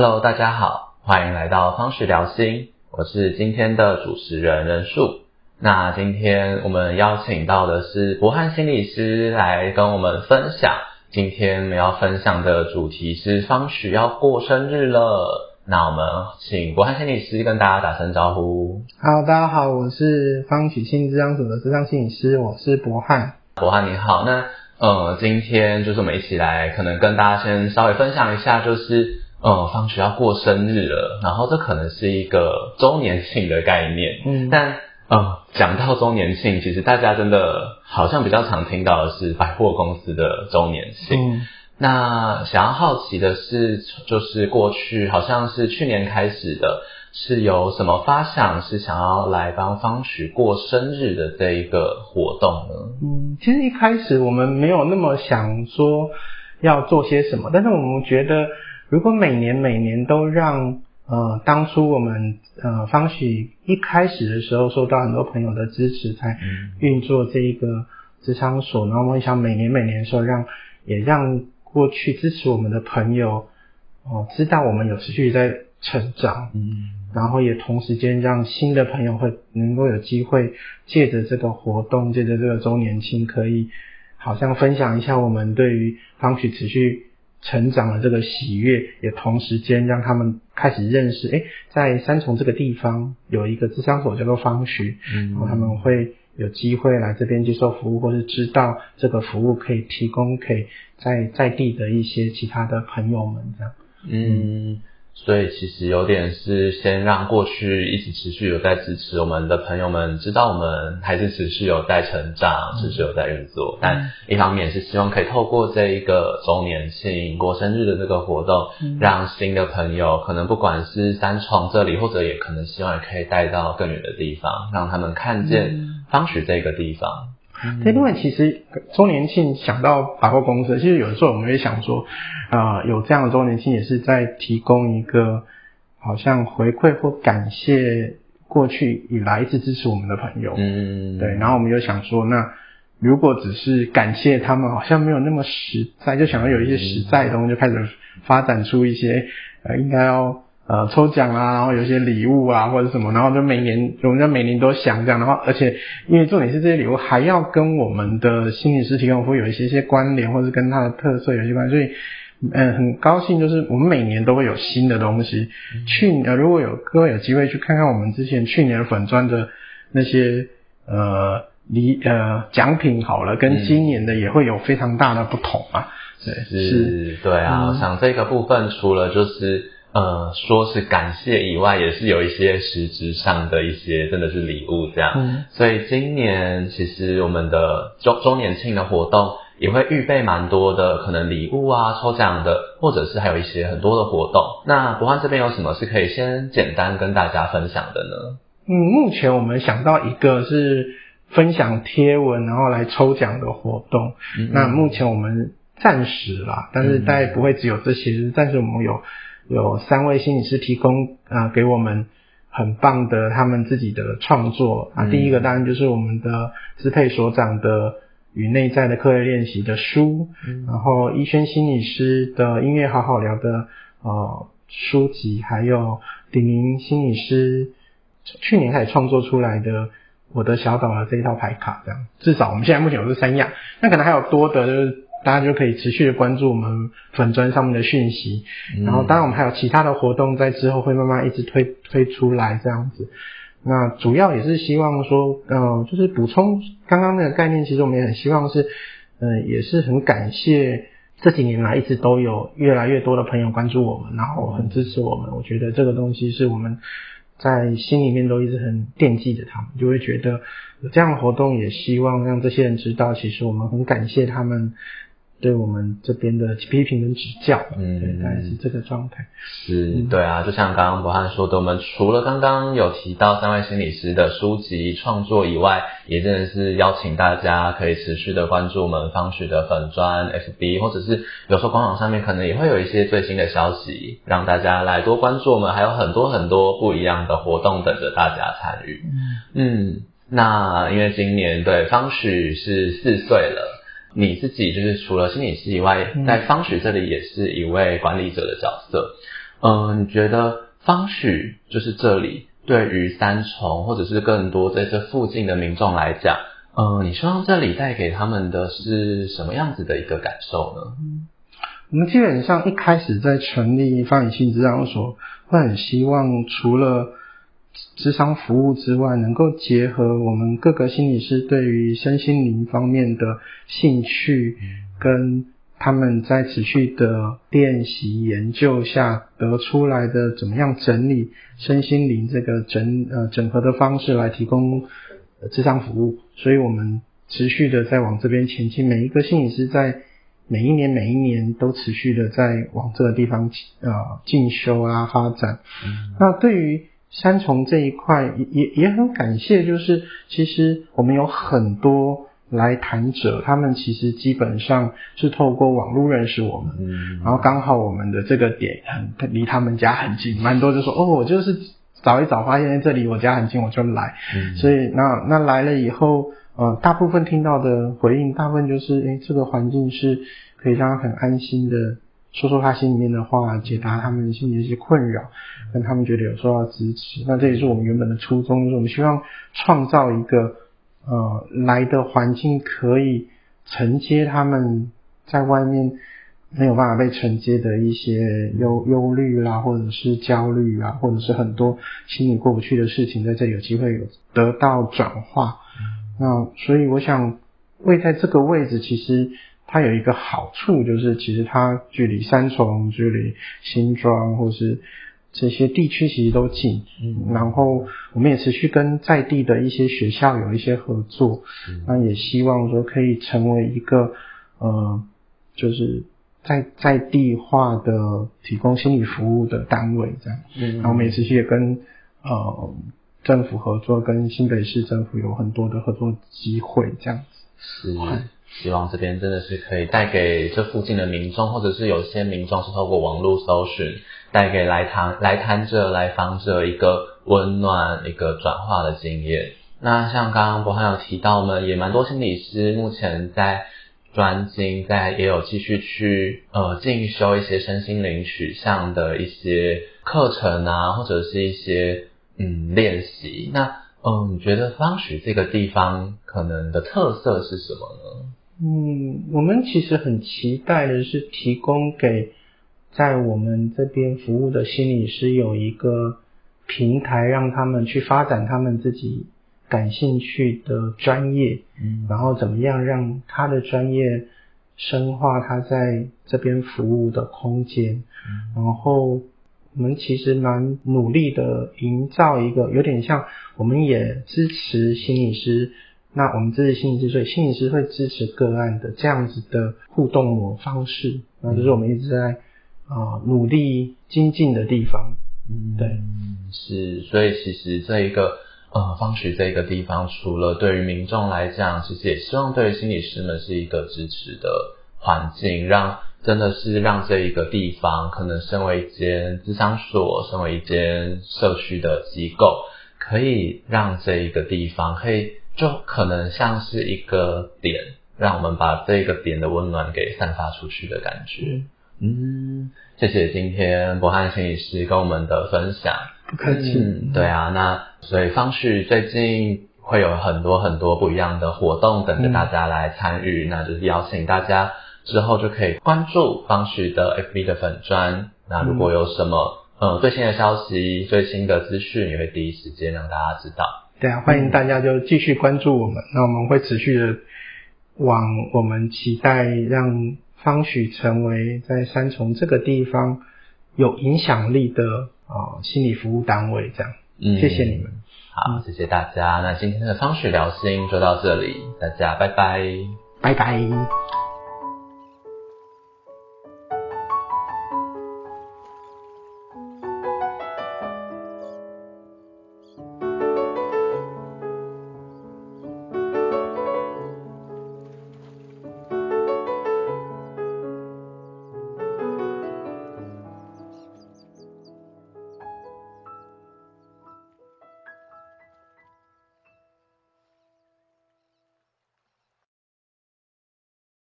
Hello，大家好，欢迎来到方许聊心，我是今天的主持人任树。那今天我们邀请到的是博翰心理师来跟我们分享。今天我们要分享的主题是方许要过生日了。那我们请博翰心理师跟大家打声招呼。好，大家好，我是方许心理治疗所的智商心理师，我是博翰。博翰你好，那呃，今天就是我们一起来，可能跟大家先稍微分享一下，就是呃，方许要过生日了，然后这可能是一个周年庆的概念，嗯，但呃，讲到周年庆，其实大家真的好像比较常听到的是百货公司的周年庆。那想要好奇的是，就是过去好像是去年开始的，是有什么发想是想要来帮方许过生日的这一个活动呢？嗯，其实一开始我们没有那么想说要做些什么，但是我们觉得如果每年每年都让呃当初我们呃方许一开始的时候受到很多朋友的支持才运作这一个职场所，然后我们想每年每年的时候让也让。过去支持我们的朋友，哦，知道我们有持续在成长，嗯，然后也同时间让新的朋友会能够有机会借着这个活动，借着这个周年庆，可以好像分享一下我们对于方许持续成长的这个喜悦，也同时间让他们开始认识，哎，在三重这个地方有一个智商所叫做方徐，嗯，然后他们会。有机会来这边接受服务，或是知道这个服务可以提供给在在地的一些其他的朋友们这样。嗯，所以其实有点是先让过去一直持续有在支持我们的朋友们知道我们还是持续有在成长，持续有在运作。但一方面是希望可以透过这一个周年庆过生日的这个活动，让新的朋友可能不管是三重这里，或者也可能希望也可以带到更远的地方，让他们看见。方许这个地方，对，另外其实周年庆想到百货公司，其实有的时候我们会想说，啊，有这样的周年庆也是在提供一个好像回馈或感谢过去以来一直支持我们的朋友，嗯，对，然后我们又想说，那如果只是感谢他们，好像没有那么实在，就想要有一些实在的东西，就开始发展出一些呃，应该要。呃，抽奖啊，然后有些礼物啊，或者什么，然后就每年，我们就每年都想这样，然后而且因为重点是这些礼物还要跟我们的心理师提供服务有一些些关联，或者跟它的特色有些关，所以嗯，很高兴就是我们每年都会有新的东西。去呃如果有各位有机会去看看我们之前去年粉砖的那些呃礼呃奖品好了，跟今年的也会有非常大的不同啊。对，是，对啊，我想这个部分除了就是。呃，说是感谢以外，也是有一些实质上的一些，真的是礼物这样。嗯，所以今年其实我们的周周年庆的活动也会预备蛮多的，可能礼物啊、抽奖的，或者是还有一些很多的活动。那博汉这边有什么是可以先简单跟大家分享的呢？嗯，目前我们想到一个是分享贴文，然后来抽奖的活动。那目前我们暂时啦，但是大概不会只有这些，暂时我们有。有三位心理师提供啊给我们很棒的他们自己的创作。啊，第一个当然就是我们的支配所长的与内在的课业练习的书，然后一轩心理师的音乐好好聊的呃书籍，还有鼎明心理师去年开始创作出来的我的小岛的这一套牌卡，这样。至少我们现在目前有这三样，那可能还有多的就是。大家就可以持续的关注我们粉砖上面的讯息，然后当然我们还有其他的活动在之后会慢慢一直推推出来这样子。那主要也是希望说，呃，就是补充刚刚那个概念，其实我们也很希望是，嗯，也是很感谢这几年来一直都有越来越多的朋友关注我们，然后很支持我们。我觉得这个东西是我们在心里面都一直很惦记着他们，就会觉得有这样的活动，也希望让这些人知道，其实我们很感谢他们。对我们这边的批评跟指教，嗯，对，大概是这个状态。是，对啊，就像刚刚博翰说的，我们除了刚刚有提到三位心理师的书籍创作以外，也真的是邀请大家可以持续的关注我们方许的粉砖 FB，或者是有时候官网上面可能也会有一些最新的消息，让大家来多关注我们，还有很多很多不一样的活动等着大家参与。嗯，那因为今年对方许是四岁了。你自己就是除了心理师以外，在方许这里也是一位管理者的角色。嗯，你觉得方许就是这里对于三重或者是更多在这附近的民众来讲，嗯，你希望这里带给他们的是什么样子的一个感受呢？我们基本上一开始在成立方宇心智疗所，会很希望除了智商服务之外，能够结合我们各个心理师对于身心灵方面的兴趣，跟他们在持续的练习研究下得出来的怎么样整理身心灵这个整呃整合的方式来提供智商服务。所以我们持续的在往这边前进，每一个心理师在每一年每一年都持续的在往这个地方呃进修啊发展。那对于三重这一块也也也很感谢，就是其实我们有很多来谈者，他们其实基本上是透过网络认识我们，嗯，然后刚好我们的这个点很离他们家很近，蛮多就说哦，我就是找一找发现这里我家很近，我就来，嗯，所以那那来了以后，呃，大部分听到的回应，大部分就是哎，这个环境是可以让他很安心的。说说他心里面的话，解答他们心里的一些困扰，让他们觉得有受到支持。那这也是我们原本的初衷，就是我们希望创造一个呃来的环境，可以承接他们在外面没有办法被承接的一些忧忧虑啦，或者是焦虑啊，或者是很多心里过不去的事情，在这里有机会有得到转化。那所以我想位在这个位置，其实。它有一个好处，就是其实它距离三重、距离新庄或是这些地区其实都近。嗯，然后我们也持续跟在地的一些学校有一些合作，那也希望说可以成为一个呃，就是在在地化的提供心理服务的单位这样。嗯，然后我们也持续也跟呃政府合作，跟新北市政府有很多的合作机会这样子。是。希望这边真的是可以带给这附近的民众，或者是有些民众是透过网络搜寻，带给来谈来谈者来访者一个温暖、一个转化的经验。那像刚刚博翰有提到，我们也蛮多心理师目前在专精，在也有继续去呃进修一些身心灵取向的一些课程啊，或者是一些嗯练习。那嗯，你觉得方许这个地方可能的特色是什么呢？嗯，我们其实很期待的是提供给在我们这边服务的心理师有一个平台，让他们去发展他们自己感兴趣的专业，嗯，然后怎么样让他的专业深化他在这边服务的空间，嗯然后我们其实蛮努力的营造一个有点像，我们也支持心理师。那我们支持心理师，所以心理师会支持个案的这样子的互动模方式，那就是我们一直在啊努力精进的地方。嗯，对，是，所以其实这一个呃方许这个地方，除了对于民众来讲，其实也希望对于心理师们是一个支持的环境，让真的是让这一个地方，可能身为一间咨商所，身为一间社区的机构，可以让这一个地方可以。就可能像是一个点，让我们把这个点的温暖给散发出去的感觉。嗯，谢谢今天博翰心理师跟我们的分享。不客气。对啊，那所以方旭最近会有很多很多不一样的活动等着大家来参与，那就是邀请大家之后就可以关注方旭的 FB 的粉砖。那如果有什么呃最新的消息、最新的资讯，也会第一时间让大家知道。对啊，欢迎大家就继续关注我们。那我们会持续的往我们期待让方许成为在三重这个地方有影响力的啊心理服务单位这样。嗯，谢谢你们。好，谢谢大家。那今天的方许聊心就到这里，大家拜拜，拜拜。